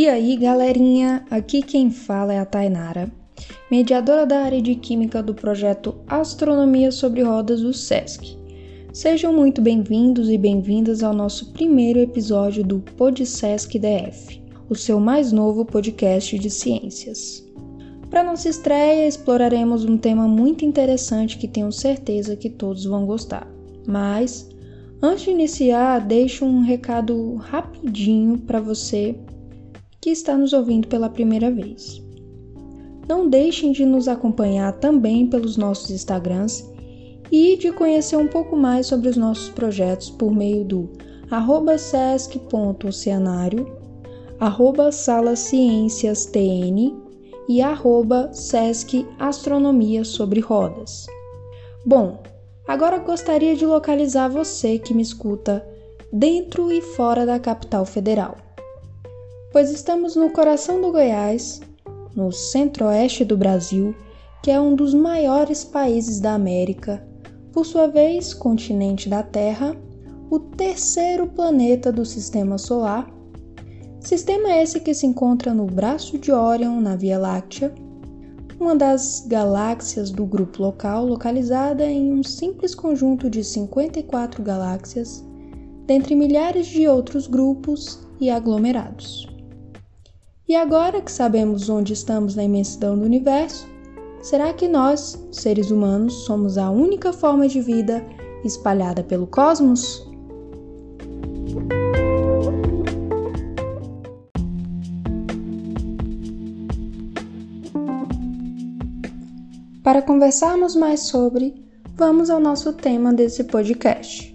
E aí, galerinha, aqui quem fala é a Tainara, mediadora da área de Química do projeto Astronomia sobre Rodas do SESC. Sejam muito bem-vindos e bem-vindas ao nosso primeiro episódio do PodSesc DF, o seu mais novo podcast de ciências. Para nossa estreia, exploraremos um tema muito interessante que tenho certeza que todos vão gostar. Mas, antes de iniciar, deixo um recado rapidinho para você que está nos ouvindo pela primeira vez. Não deixem de nos acompanhar também pelos nossos Instagrams e de conhecer um pouco mais sobre os nossos projetos por meio do arroba sesc.oceanário, arroba salacienciastn e arroba sesc astronomia sobre rodas. Bom, agora gostaria de localizar você que me escuta dentro e fora da capital federal pois estamos no coração do Goiás, no centro-oeste do Brasil, que é um dos maiores países da América, por sua vez, continente da Terra, o terceiro planeta do sistema solar. Sistema esse que se encontra no braço de Órion, na Via Láctea, uma das galáxias do grupo local, localizada em um simples conjunto de 54 galáxias, dentre milhares de outros grupos e aglomerados. E agora que sabemos onde estamos na imensidão do universo, será que nós, seres humanos, somos a única forma de vida espalhada pelo cosmos? Para conversarmos mais sobre, vamos ao nosso tema desse podcast.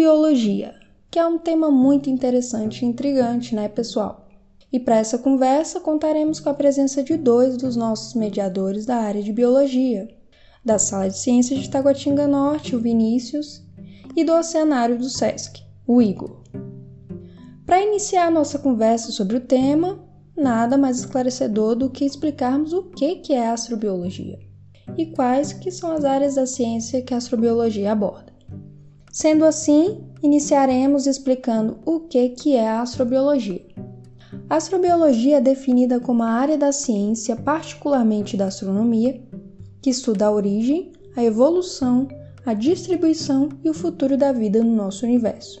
Astrobiologia, que é um tema muito interessante e intrigante, né, pessoal? E para essa conversa contaremos com a presença de dois dos nossos mediadores da área de biologia, da Sala de Ciências de Taguatinga Norte, o Vinícius, e do Oceanário do SESC, o Igor. Para iniciar a nossa conversa sobre o tema, nada mais esclarecedor do que explicarmos o que é astrobiologia e quais que são as áreas da ciência que a astrobiologia aborda. Sendo assim, iniciaremos explicando o que, que é a astrobiologia. A astrobiologia é definida como a área da ciência, particularmente da astronomia, que estuda a origem, a evolução, a distribuição e o futuro da vida no nosso universo.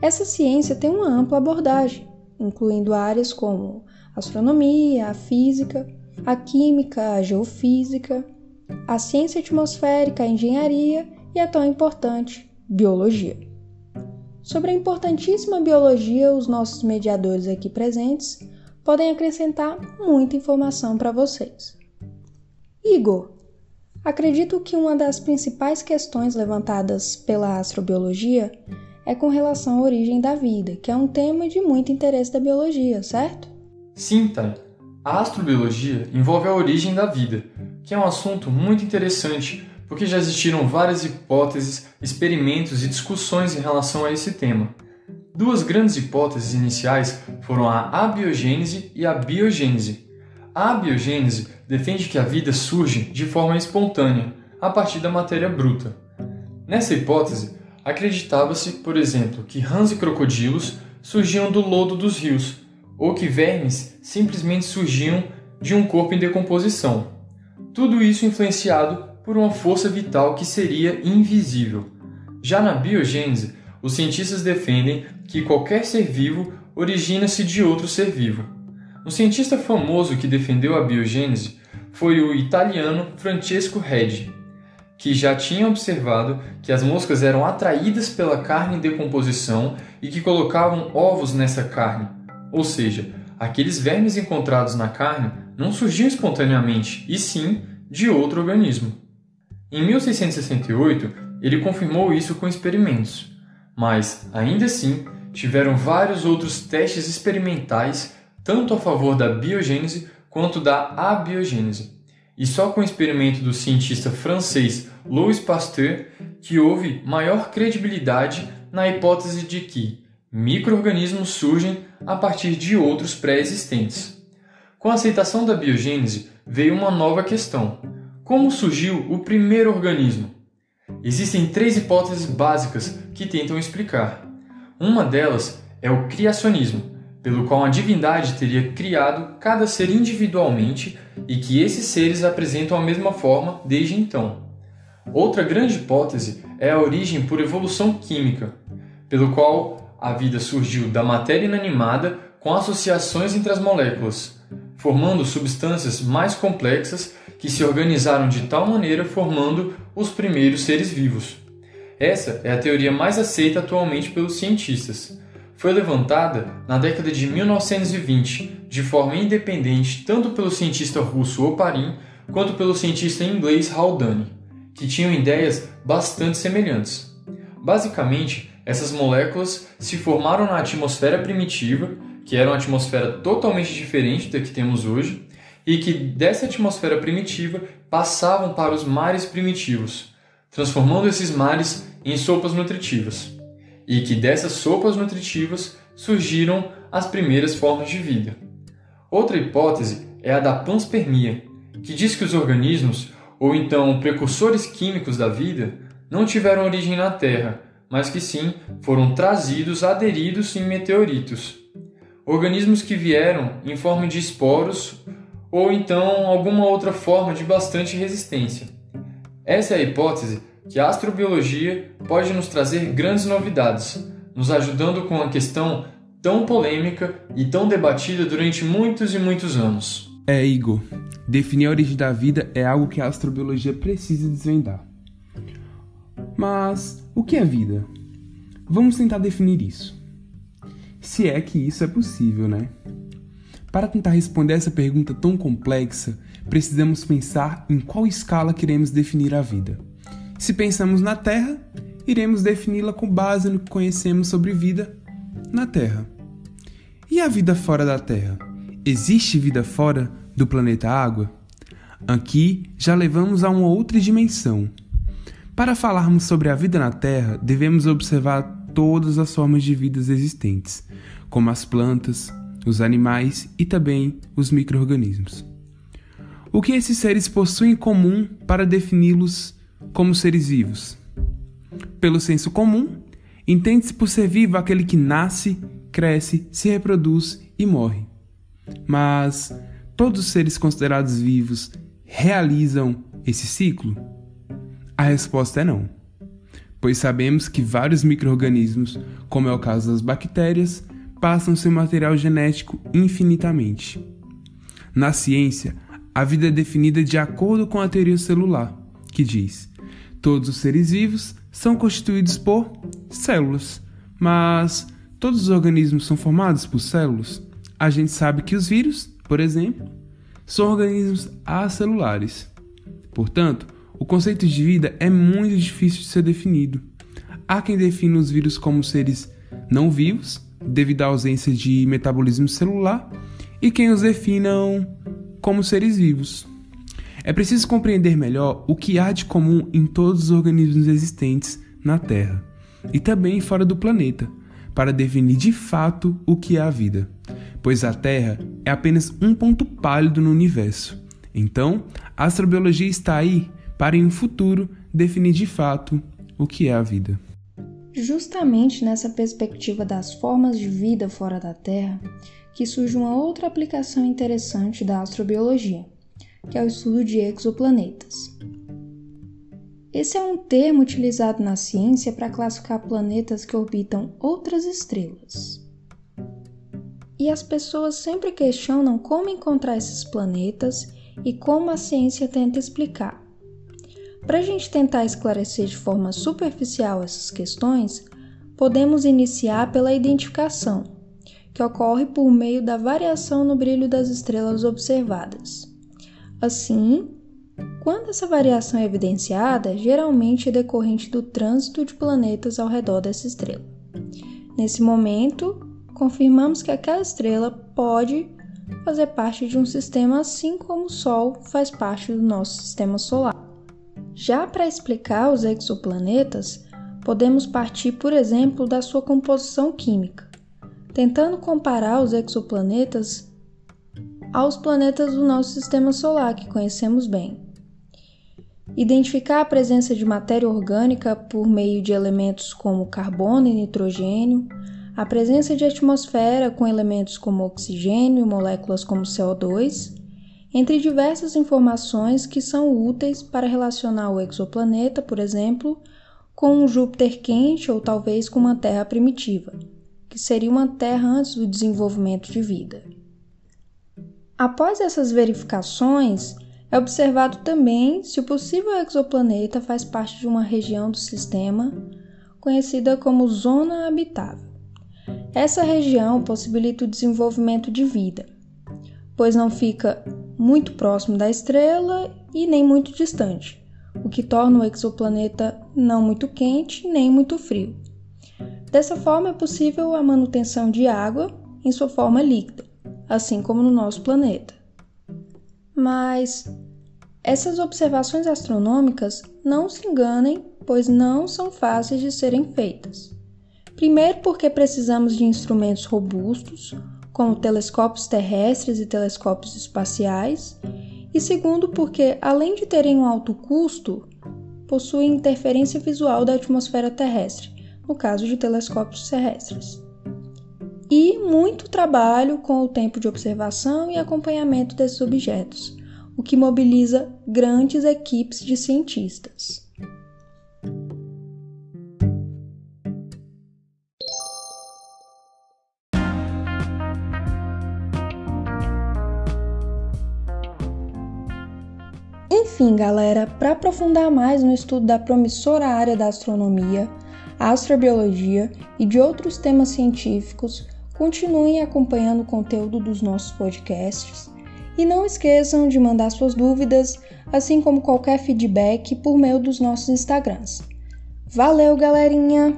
Essa ciência tem uma ampla abordagem, incluindo áreas como a astronomia, a física, a química, a geofísica, a ciência atmosférica, a engenharia e a tão importante biologia. Sobre a importantíssima biologia, os nossos mediadores aqui presentes podem acrescentar muita informação para vocês. Igor, acredito que uma das principais questões levantadas pela astrobiologia é com relação à origem da vida, que é um tema de muito interesse da biologia, certo? Sim, Thay. A astrobiologia envolve a origem da vida, que é um assunto muito interessante porque já existiram várias hipóteses, experimentos e discussões em relação a esse tema. Duas grandes hipóteses iniciais foram a abiogênese e a biogênese. A abiogênese defende que a vida surge de forma espontânea, a partir da matéria bruta. Nessa hipótese, acreditava-se, por exemplo, que rãs e crocodilos surgiam do lodo dos rios, ou que vermes simplesmente surgiam de um corpo em decomposição. Tudo isso influenciado por uma força vital que seria invisível. Já na biogênese, os cientistas defendem que qualquer ser vivo origina-se de outro ser vivo. Um cientista famoso que defendeu a biogênese foi o italiano Francesco Redi, que já tinha observado que as moscas eram atraídas pela carne em decomposição e que colocavam ovos nessa carne. Ou seja, aqueles vermes encontrados na carne não surgiam espontaneamente, e sim de outro organismo. Em 1668, ele confirmou isso com experimentos, mas, ainda assim, tiveram vários outros testes experimentais, tanto a favor da biogênese quanto da abiogênese. E só com o experimento do cientista francês Louis Pasteur que houve maior credibilidade na hipótese de que microorganismos surgem a partir de outros pré-existentes. Com a aceitação da biogênese veio uma nova questão: Como surgiu o primeiro organismo? Existem três hipóteses básicas que tentam explicar. Uma delas é o criacionismo, pelo qual a divindade teria criado cada ser individualmente e que esses seres apresentam a mesma forma desde então. Outra grande hipótese é a origem por evolução química, pelo qual a vida surgiu da matéria inanimada com associações entre as moléculas, formando substâncias mais complexas que se organizaram de tal maneira formando os primeiros seres vivos. Essa é a teoria mais aceita atualmente pelos cientistas. Foi levantada na década de 1920 de forma independente tanto pelo cientista russo Oparin quanto pelo cientista inglês Haldane, que tinham ideias bastante semelhantes. Basicamente, essas moléculas se formaram na atmosfera primitiva, que era uma atmosfera totalmente diferente da que temos hoje, e que dessa atmosfera primitiva passavam para os mares primitivos, transformando esses mares em sopas nutritivas, e que dessas sopas nutritivas surgiram as primeiras formas de vida. Outra hipótese é a da panspermia, que diz que os organismos, ou então precursores químicos da vida, não tiveram origem na Terra, mas que sim foram trazidos aderidos em meteoritos. Organismos que vieram em forma de esporos ou então alguma outra forma de bastante resistência. Essa é a hipótese que a astrobiologia pode nos trazer grandes novidades, nos ajudando com uma questão tão polêmica e tão debatida durante muitos e muitos anos. É, Igor. Definir a origem da vida é algo que a astrobiologia precisa desvendar. Mas o que é vida? Vamos tentar definir isso. Se é que isso é possível, né? Para tentar responder essa pergunta tão complexa, precisamos pensar em qual escala queremos definir a vida. Se pensamos na Terra, iremos defini-la com base no que conhecemos sobre vida na Terra. E a vida fora da Terra? Existe vida fora do planeta Água? Aqui já levamos a uma outra dimensão. Para falarmos sobre a vida na Terra, devemos observar todas as formas de vidas existentes, como as plantas, os animais e também os microorganismos. O que esses seres possuem em comum para defini-los como seres vivos? Pelo senso comum, entende-se por ser vivo aquele que nasce, cresce, se reproduz e morre. Mas todos os seres considerados vivos realizam esse ciclo? A resposta é não, pois sabemos que vários microorganismos, como é o caso das bactérias, passam seu material genético infinitamente. Na ciência, a vida é definida de acordo com a teoria celular, que diz: todos os seres vivos são constituídos por células, mas todos os organismos são formados por células. A gente sabe que os vírus, por exemplo, são organismos acelulares. Portanto, o conceito de vida é muito difícil de ser definido. Há quem defina os vírus como seres não vivos devido à ausência de metabolismo celular, e quem os definam como seres vivos. É preciso compreender melhor o que há de comum em todos os organismos existentes na Terra e também fora do planeta, para definir de fato o que é a vida, pois a Terra é apenas um ponto pálido no universo. Então, a astrobiologia está aí para em um futuro definir de fato o que é a vida. Justamente nessa perspectiva das formas de vida fora da Terra que surge uma outra aplicação interessante da astrobiologia, que é o estudo de exoplanetas. Esse é um termo utilizado na ciência para classificar planetas que orbitam outras estrelas. E as pessoas sempre questionam como encontrar esses planetas e como a ciência tenta explicar. Para a gente tentar esclarecer de forma superficial essas questões, podemos iniciar pela identificação, que ocorre por meio da variação no brilho das estrelas observadas. Assim, quando essa variação é evidenciada, geralmente é decorrente do trânsito de planetas ao redor dessa estrela. Nesse momento, confirmamos que aquela estrela pode fazer parte de um sistema assim como o Sol faz parte do nosso sistema solar. Já para explicar os exoplanetas, podemos partir, por exemplo, da sua composição química, tentando comparar os exoplanetas aos planetas do nosso sistema solar que conhecemos bem. identificar a presença de matéria orgânica por meio de elementos como carbono e nitrogênio, a presença de atmosfera com elementos como oxigênio e moléculas como CO2, entre diversas informações que são úteis para relacionar o exoplaneta, por exemplo, com um Júpiter quente ou talvez com uma Terra primitiva, que seria uma Terra antes do desenvolvimento de vida. Após essas verificações, é observado também se o possível exoplaneta faz parte de uma região do sistema conhecida como zona habitável. Essa região possibilita o desenvolvimento de vida, pois não fica muito próximo da estrela e nem muito distante, o que torna o exoplaneta não muito quente nem muito frio. Dessa forma, é possível a manutenção de água em sua forma líquida, assim como no nosso planeta. Mas essas observações astronômicas não se enganem, pois não são fáceis de serem feitas. Primeiro, porque precisamos de instrumentos robustos, como telescópios terrestres e telescópios espaciais, e segundo, porque além de terem um alto custo, possuem interferência visual da atmosfera terrestre, no caso de telescópios terrestres. E muito trabalho com o tempo de observação e acompanhamento desses objetos, o que mobiliza grandes equipes de cientistas. Enfim, galera, para aprofundar mais no estudo da promissora área da astronomia, astrobiologia e de outros temas científicos, continuem acompanhando o conteúdo dos nossos podcasts e não esqueçam de mandar suas dúvidas, assim como qualquer feedback por meio dos nossos Instagrams. Valeu, galerinha!